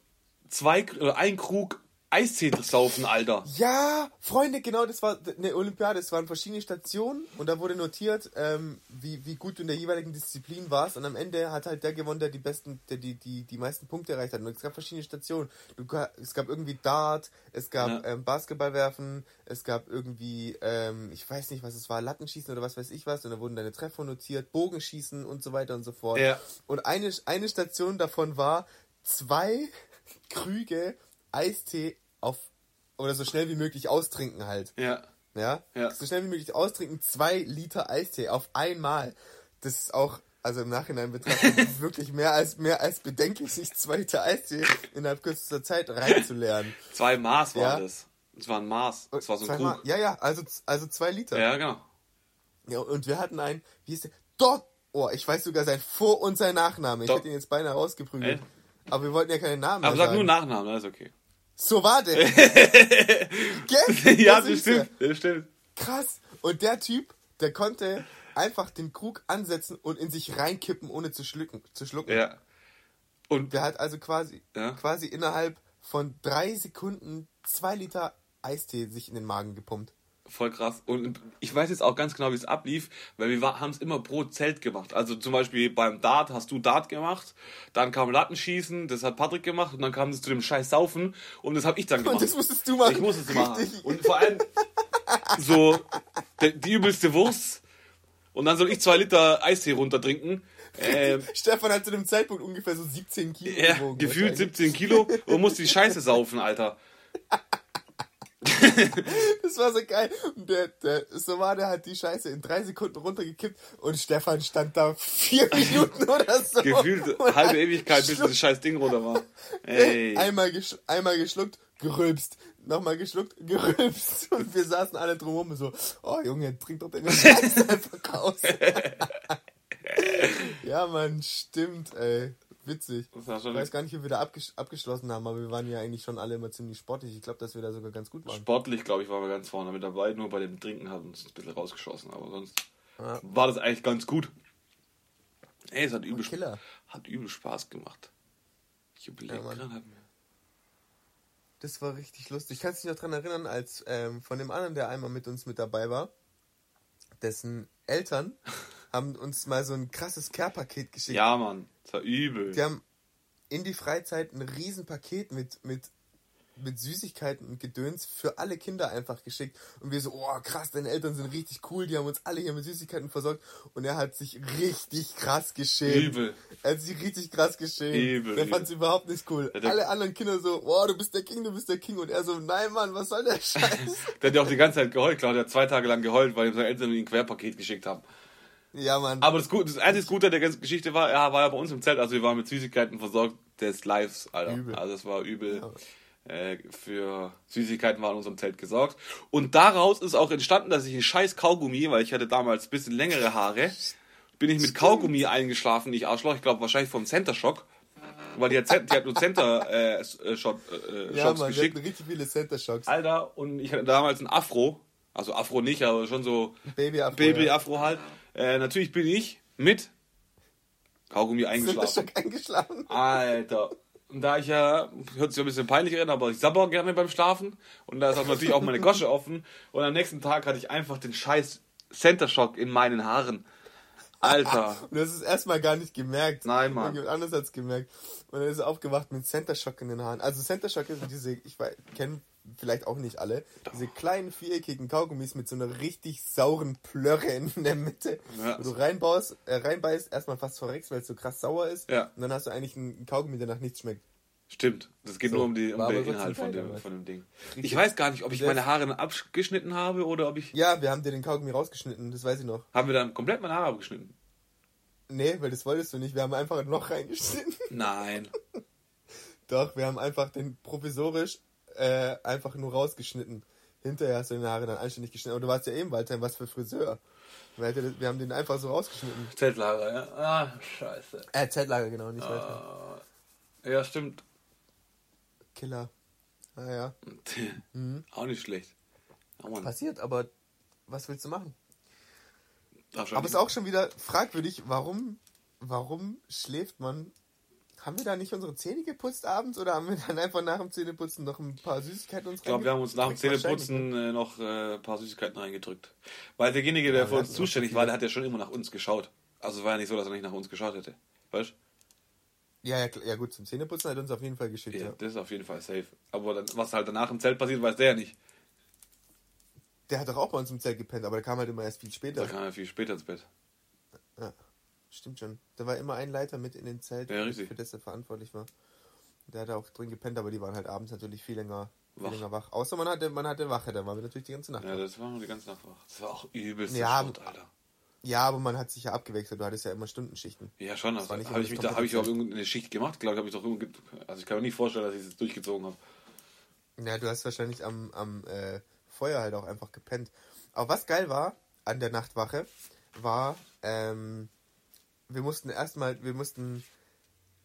zwei oder ein Krug Eistee saufen, Alter. Ja, Freunde, genau, das war eine Olympiade. Es waren verschiedene Stationen und da wurde notiert, ähm, wie, wie gut du in der jeweiligen Disziplin warst. Und am Ende hat halt der gewonnen, der die besten, der die, die, die meisten Punkte erreicht hat. Und es gab verschiedene Stationen. Du, es gab irgendwie Dart, es gab Ja. ähm, Basketballwerfen, es gab irgendwie, ähm, ich weiß nicht, was es war, Lattenschießen oder was weiß ich was. Und da wurden deine Treffer notiert, Bogenschießen und so weiter und so fort. Ja. Und eine, eine Station davon war zwei Krüge Eistee auf oder so schnell wie möglich austrinken halt. Ja. Ja? Ja. So schnell wie möglich austrinken, zwei Liter Eistee auf einmal. Das ist auch also im Nachhinein betrachtet, wirklich mehr als, mehr als bedenklich, sich zwei Liter Eistee innerhalb kürzester Zeit reinzulernen. Zwei Maß waren Ja. das. Das war ein Maß. Das war so ein Krug. Ja, ja, also, also zwei Liter. Ja, genau. Ja, und wir hatten einen, wie hieß der? Dort! Oh, ich weiß sogar sein Vor- und sein Nachname. Ich Dort- hätte ihn jetzt beinahe rausgeprügelt. Echt? Aber wir wollten ja keine Namen Aber sag nur sagen. Nachnamen, dann ist okay. So war der. Gell? ja, Das stimmt. Das stimmt. Krass. Und der Typ, der konnte einfach den Krug ansetzen und in sich reinkippen, ohne zu schlucken. Zu schlucken. Ja. Und Der hat also quasi, Ja. quasi innerhalb von drei Sekunden zwei Liter Eistee sich in den Magen gepumpt. Voll krass. Und ich weiß jetzt auch ganz genau, wie es ablief, weil wir haben es immer pro Zelt gemacht. Also zum Beispiel beim Dart hast du Dart gemacht, dann kam Lattenschießen, das hat Patrick gemacht und dann kam es zu dem scheiß Saufen und das habe ich dann gemacht. Und das musstest du machen. Ich muss es machen. Richtig. Und vor allem so der, die übelste Wurst und dann soll ich zwei Liter Eistee runtertrinken. Ähm, Stefan hat zu dem Zeitpunkt ungefähr so 17 Kilo ja, gewogen. gefühlt wahrscheinlich. 17 Kilo und muss die Scheiße saufen, Alter. Das war so geil. Und der, der Somade hat die Scheiße in drei Sekunden runtergekippt und Stefan stand da vier Minuten oder so. Gefühlt halbe Ewigkeit, bis das scheiß Ding runter war. Ey. Einmal, gesch einmal geschluckt, gerülpst. Nochmal geschluckt, gerülpst. Und wir saßen alle drumherum so, oh Junge, trink doch deine Scheiße einfach raus. ja, Mann, stimmt, ey. Witzig. Das war Ich schon weiß gar nicht, wie wir da abgesch abgeschlossen haben, aber wir waren ja eigentlich schon alle immer ziemlich sportlich. Ich glaube, dass wir da sogar ganz gut waren. Sportlich, glaube ich, waren wir ganz vorne mit dabei. Nur bei dem Trinken hat uns ein bisschen rausgeschossen. Aber sonst Ja. war das eigentlich ganz gut. Ey, es hat übel, Killer. hat übel Spaß gemacht. Ich überlege Ja, gerade. Das war richtig lustig. Kannst du dich noch dran erinnern, als ähm, von dem anderen, der einmal mit uns mit dabei war, dessen Eltern haben uns mal so ein krasses Care-Paket geschickt. Ja, Mann, es war übel. Die haben in die Freizeit ein riesen Paket mit, mit, mit Süßigkeiten und Gedöns für alle Kinder einfach geschickt. Und wir so, oh krass, deine Eltern sind richtig cool, die haben uns alle hier mit Süßigkeiten versorgt. Und er hat sich richtig krass geschämt. Übel. Er hat sich richtig krass geschämt. Übel, Der fand es überhaupt nicht cool. Ja, der- alle anderen Kinder so, oh, du bist der King, du bist der King. Und er so, nein, Mann, was soll der Scheiß? Der hat ja auch die ganze Zeit geheult. Claudia hat zwei Tage lang geheult, weil ihm seine Eltern ihm ein Querpaket geschickt haben. Ja, Mann. Aber das, Gute, das einzige Gute an der ganzen Geschichte war, er war ja bei uns im Zelt, also wir waren mit Süßigkeiten versorgt des Lives, Alter. Übel. Also es war übel. Äh, für Süßigkeiten war in unserem Zelt gesorgt. Und daraus ist auch entstanden, dass ich ein scheiß Kaugummi, weil ich hatte damals ein bisschen längere Haare, bin ich mit Kaugummi eingeschlafen, nicht Arschloch, ich glaube wahrscheinlich vom Center Shock. Weil die hat, die hat nur Center äh, äh, Shot, äh, ja, Shocks Mann, geschickt. hatten richtig viele Center Shocks. Alter, und ich hatte damals ein Afro. Also Afro nicht, aber schon so Baby Afro. Baby-Afro halt. Äh, natürlich bin ich mit Kaugummi eingeschlafen. Eingeschlafen. Alter. Und da ich ja, hört sich ein bisschen peinlich an, aber ich sabber gerne beim Schlafen. Und da ist auch natürlich auch meine Gosche offen. Und am nächsten Tag hatte ich einfach den scheiß Center Shock in meinen Haaren. Alter. Und das ist erstmal gar nicht gemerkt. Nein, Mann. Irgendjemand anders hat es gemerkt. Und dann ist er aufgewacht mit Center Shock in den Haaren. Also Center Shock ist diese, ich kenne vielleicht auch nicht alle, diese kleinen viereckigen Kaugummis mit so einer richtig sauren Plörre in der Mitte. Ja. Wo du reinbaust, äh, reinbeißt, erstmal fast verreckst, weil es so krass sauer ist. Ja. Und dann hast du eigentlich einen Kaugummi, der nach nichts schmeckt. Stimmt. Das geht So, nur um, die, um den Inhalt von dem, von dem Ding. Richtig. Ich weiß gar nicht, ob ich meine Haare abgeschnitten habe oder ob ich. Ja, wir haben dir den Kaugummi rausgeschnitten, das weiß ich noch. Haben wir dann komplett meine Haare abgeschnitten? Nee, weil das wolltest du nicht. Wir haben einfach ein Loch reingeschnitten. Nein. Doch, wir haben einfach den provisorisch äh, einfach nur rausgeschnitten. Hinterher hast du deine Haare dann anständig geschnitten. Aber du warst ja eben, Walter, was für Friseur. Wir, haben den einfach so rausgeschnitten. Zeltlager, ja. Ah, scheiße. Äh, Zeitlager, genau, nicht weiter. Ja, stimmt. Killer. Naja, Auch nicht schlecht. Oh passiert, aber was willst du machen? Aber es ist auch schon wieder fragwürdig, warum, warum schläft man? Haben wir da nicht unsere Zähne geputzt abends oder haben wir dann einfach nach dem Zähneputzen noch ein paar Süßigkeiten uns Ich glaube, wir haben uns nach dem? Zähneputzen äh, noch äh, ein paar Süßigkeiten reingedrückt. Weil derjenige, der Ja, für uns zuständig war, der hat ja schon immer nach uns geschaut. Also war ja nicht so, dass er nicht nach uns geschaut hätte. Weißt Ja, ja, ja, gut, zum Zähneputzen hat er uns auf jeden Fall geschickt, ja. Ja, das ist auf jeden Fall safe. Aber dann, was halt danach im Zelt passiert, weiß der ja nicht. Der hat doch auch bei uns im Zelt gepennt, aber der kam halt immer erst viel später. Da kam er viel später ins Bett. Ja, stimmt schon. Da war immer ein Leiter mit in den Zelt, Ja, für das er verantwortlich war. Der hat auch drin gepennt, aber die waren halt abends natürlich viel länger viel Wach. länger wach. Außer man hatte, man hatte Wache, da waren wir natürlich die ganze Nacht. Ja, das war nur die ganze Nacht wach. Das war auch übelst Ja, Sport, Alter. Ja, aber man hat sich ja abgewechselt. Du hattest ja immer Stundenschichten. Ja, schon. Das Also, habe ich, mich das da, hab ich auch irgendeine Schicht gemacht? Glaube ich, habe ich doch irgendwie. Also, ich kann mir nicht vorstellen, dass ich es durchgezogen habe. Ja, du hast wahrscheinlich am, am äh, Feuer halt auch einfach gepennt. Aber was geil war an der Nachtwache, war, ähm, wir mussten erstmal, wir mussten,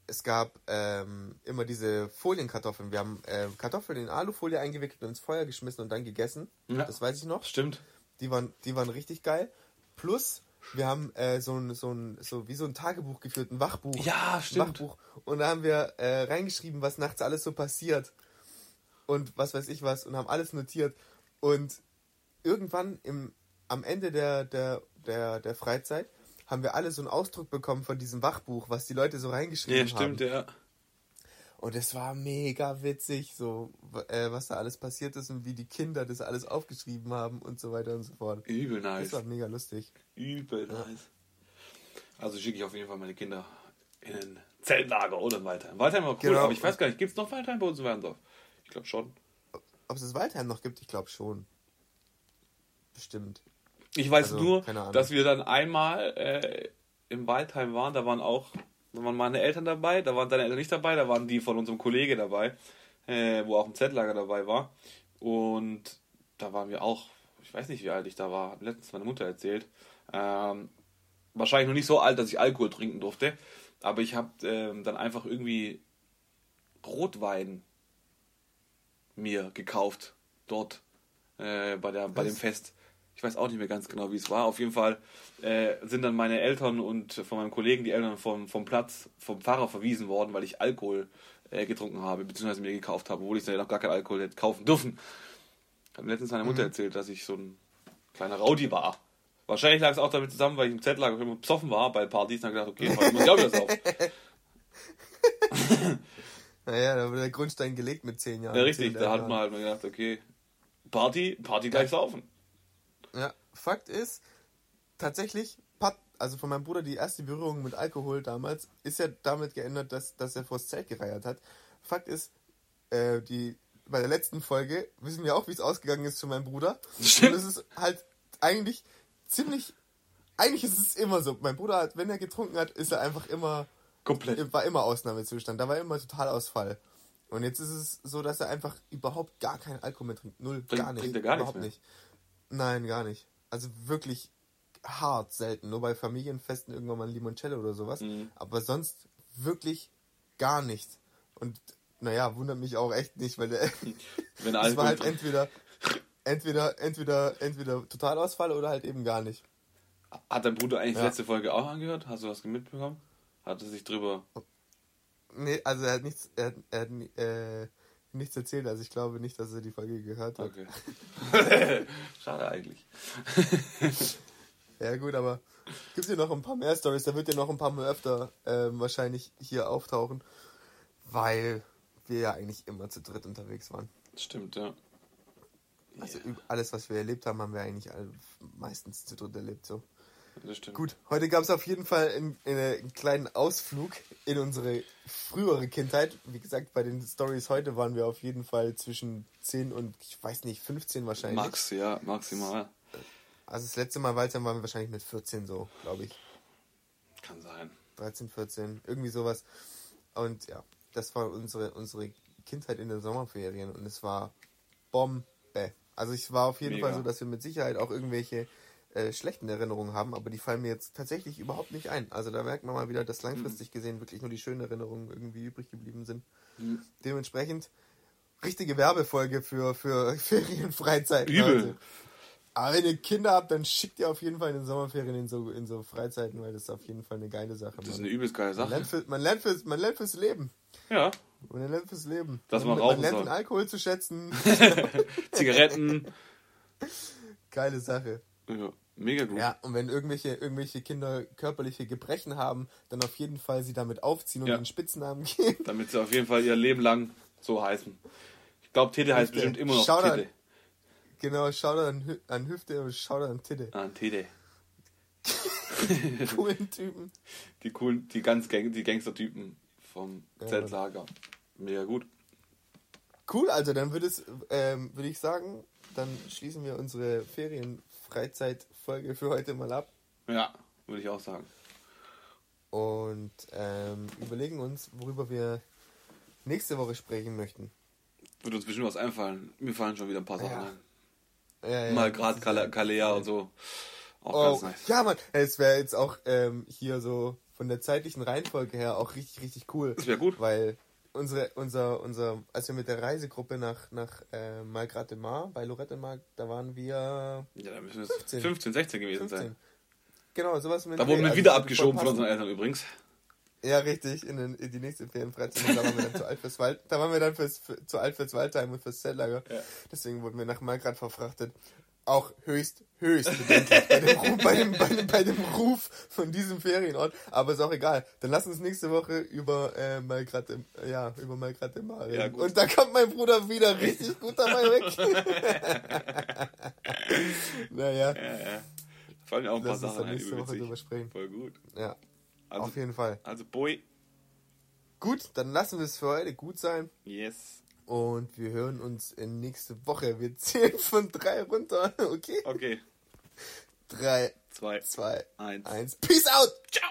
es gab ähm, immer diese Folienkartoffeln. Wir haben äh, Kartoffeln in Alufolie eingewickelt und ins Feuer geschmissen und dann gegessen. Ja. Das weiß ich noch. Stimmt. Die waren, die waren richtig geil. Plus, wir haben äh, so ein, so ein, so wie so ein Tagebuch geführt, ein Wachbuch. Ja, stimmt. Wachbuch. Und da haben wir äh, reingeschrieben, was nachts alles so passiert. Und was weiß ich was. Und haben alles notiert. Und irgendwann im, am Ende der, der, der, der Freizeit haben wir alle so einen Ausdruck bekommen von diesem Wachbuch, was die Leute so reingeschrieben Ja, stimmt, haben. ja. Und es war mega witzig, so äh, was da alles passiert ist und wie die Kinder das alles aufgeschrieben haben und so weiter und so fort. Übel nice. Das war mega lustig. Übel nice. Also schicke ich auf jeden Fall meine Kinder in ein Zeltlager oder in Waldheim. Waldheim war cool, Genau. aber ich weiß gar nicht, gibt es noch Waldheim bei uns in Werndorf? Ich glaube schon. Ob es das Waldheim noch gibt, ich glaube schon. Bestimmt. Ich weiß Also, nur, dass wir dann einmal äh, im Waldheim waren, da waren auch, da waren meine Eltern dabei, da waren deine Eltern nicht dabei, da waren die von unserem Kollege dabei, äh, wo auch ein Zeltlager dabei war. Und da waren wir auch, ich weiß nicht, wie alt ich da war, hat letztens meine Mutter erzählt. Ähm, wahrscheinlich noch nicht so alt, dass ich Alkohol trinken durfte, aber ich habe ähm, dann einfach irgendwie Rotwein mir gekauft dort äh, bei, der, bei dem Fest. Ich weiß auch nicht mehr ganz genau, wie es war. Auf jeden Fall äh, sind dann meine Eltern und von meinem Kollegen die Eltern vom, vom Platz, vom Pfarrer verwiesen worden, weil ich Alkohol äh, getrunken habe, beziehungsweise mir gekauft habe, obwohl ich dann noch gar keinen Alkohol hätte kaufen dürfen. Hat mir letztens meine Mutter erzählt, dass ich so ein kleiner Rowdy war. Wahrscheinlich lag es auch damit zusammen, weil ich im Z-Lager immer besoffen war bei Partys und habe gedacht, okay, heute muss ich auch wieder saufen. Naja, da wurde der Grundstein gelegt mit zehn Jahren. Ja, richtig, da hat man halt mal gedacht, okay, Party, Party gleich saufen. Ja, Fakt ist, tatsächlich, Pat, also von meinem Bruder, die erste Berührung mit Alkohol damals, ist ja damit geändert, dass, dass er vors Zelt gereiert hat. Fakt ist, äh, die, bei der letzten Folge wissen wir auch, wie es ausgegangen ist für meinen Bruder. Stimmt. Und es ist halt eigentlich ziemlich, eigentlich ist es immer so. Mein Bruder hat, wenn er getrunken hat, ist er einfach immer, Komplett. war immer Ausnahmezustand. Da war immer Totalausfall. Und jetzt ist es so, dass er einfach überhaupt gar keinen Alkohol mehr trinkt. Null, Trinkt- gar nicht. trinkt er gar überhaupt mehr? nicht. Nein, gar nicht. Also wirklich hart selten. Nur bei Familienfesten irgendwann mal ein Limoncello oder sowas. Mhm. Aber sonst wirklich gar nichts. Und naja, wundert mich auch echt nicht, weil der, Wenn das Alkohol war halt entweder, entweder, entweder, entweder Totalausfall oder halt eben gar nicht. Hat dein Bruder eigentlich die Ja. letzte Folge auch angehört? Hast du was mitbekommen? Hat er sich drüber. Nee, also er hat nichts, er, hat- er hat äh, nichts erzählt. Also ich glaube nicht, dass er die Folge gehört hat. Okay. Schade eigentlich. Ja gut, aber gibt ja noch ein paar mehr Stories. Da wird ja noch ein paar Mal öfter ähm, wahrscheinlich hier auftauchen, weil wir ja eigentlich immer zu dritt unterwegs waren. Stimmt, ja. Also üb- alles, was wir erlebt haben, haben wir eigentlich meistens zu dritt erlebt. So. Das stimmt. Gut, heute gab es auf jeden Fall einen, einen kleinen Ausflug in unsere frühere Kindheit. Wie gesagt, bei den Stories heute waren wir auf jeden Fall zwischen 10 und, ich weiß nicht, 15 wahrscheinlich. Max, ja, maximal. Also das letzte Mal weiter waren wir wahrscheinlich mit 14 so, glaube ich. Kann sein. 13, 14, irgendwie sowas. Und ja, das war unsere, unsere Kindheit in den Sommerferien und es war Bombe. Also es war auf jeden Mega. Fall so, dass wir mit Sicherheit auch irgendwelche äh, schlechten Erinnerungen haben, aber die fallen mir jetzt tatsächlich überhaupt nicht ein. Also da merkt man mal wieder, dass langfristig gesehen wirklich nur die schönen Erinnerungen irgendwie übrig geblieben sind. Mhm. Dementsprechend richtige Werbefolge für, für Ferienfreizeit. Übel. Leute. Aber wenn ihr Kinder habt, dann schickt ihr auf jeden Fall in den Sommerferien in so, in so Freizeiten, weil das ist auf jeden Fall eine geile Sache. Das ist eine übelst geile Man Sache. lernt, für, man, lernt fürs, man lernt fürs Leben. Ja. Man lernt fürs Leben. Dass man man, man lernt den Alkohol zu schätzen. Zigaretten. Geile Sache. ja. Mega gut. Ja, und wenn irgendwelche, irgendwelche Kinder körperliche Gebrechen haben, dann auf jeden Fall sie damit aufziehen und Ja. den Spitznamen geben. Damit sie auf jeden Fall ihr Leben lang so heißen. Ich glaube, Tete heißt Hüfte. bestimmt immer noch Schau da- Tete. Genau, schau da an, Hü- an Hüfte und schau da an Titte. Ah, Tete. Coolen Typen. Die coolen, die ganz Gang, die Gangstertypen vom Ja, Zeltlager. Mega gut. Cool, also dann würde es, ähm, würde ich sagen, dann schließen wir unsere Ferien-Freizeit-Folge für heute mal ab. Ja, würde ich auch sagen. Und ähm, überlegen uns, worüber wir nächste Woche sprechen möchten. Wird uns bestimmt was einfallen. Mir fallen schon wieder ein paar Sachen Ja. ein. Ja, ja, Mal gerade ja- Kalea und so. Auch Oh, ganz nice. ja, Mann, es wäre jetzt auch ähm, hier so von der zeitlichen Reihenfolge her auch richtig, richtig cool. Das wäre gut. Weil unsere, unser, unser, als wir mit der Reisegruppe nach, nach äh, Malgrat de Mar, bei Lorette Mar, da waren wir Ja, da müssen wir 15. 15, 16 gewesen 15. sein. Genau, sowas mit Da wurden wir also wieder abgeschoben von unseren Eltern übrigens. Ja, richtig, in, den, in die nächste Ferienfreizeit. Da waren wir dann zu alt fürs Wald, da waren wir dann fürs, für, zu alt fürs Waldheim und fürs Zeltlager. Ja. Deswegen wurden wir nach Malgrad verfrachtet. Auch höchst, höchst bedenklich bei, dem Ruf, bei, dem, bei, dem, bei dem Ruf von diesem Ferienort. Aber ist auch egal. Dann lass uns nächste Woche über äh, im, ja, über Malgrad im Mar reden. Ja, gut. und da kommt mein Bruder wieder richtig gut dabei weg. naja, Ja, ja. Fallen auch ein paar lass uns Sachen dann ein. nächste Woche drüber sprechen. Voll gut. Ja, Also, auf jeden Fall. also Boy. Gut, dann lassen wir es für heute gut sein. Yes. Und wir hören uns in nächste Woche. Wir zählen von drei runter. Okay? Okay. Drei, Zwei. zwei, Eins. eins. Peace out! Ciao.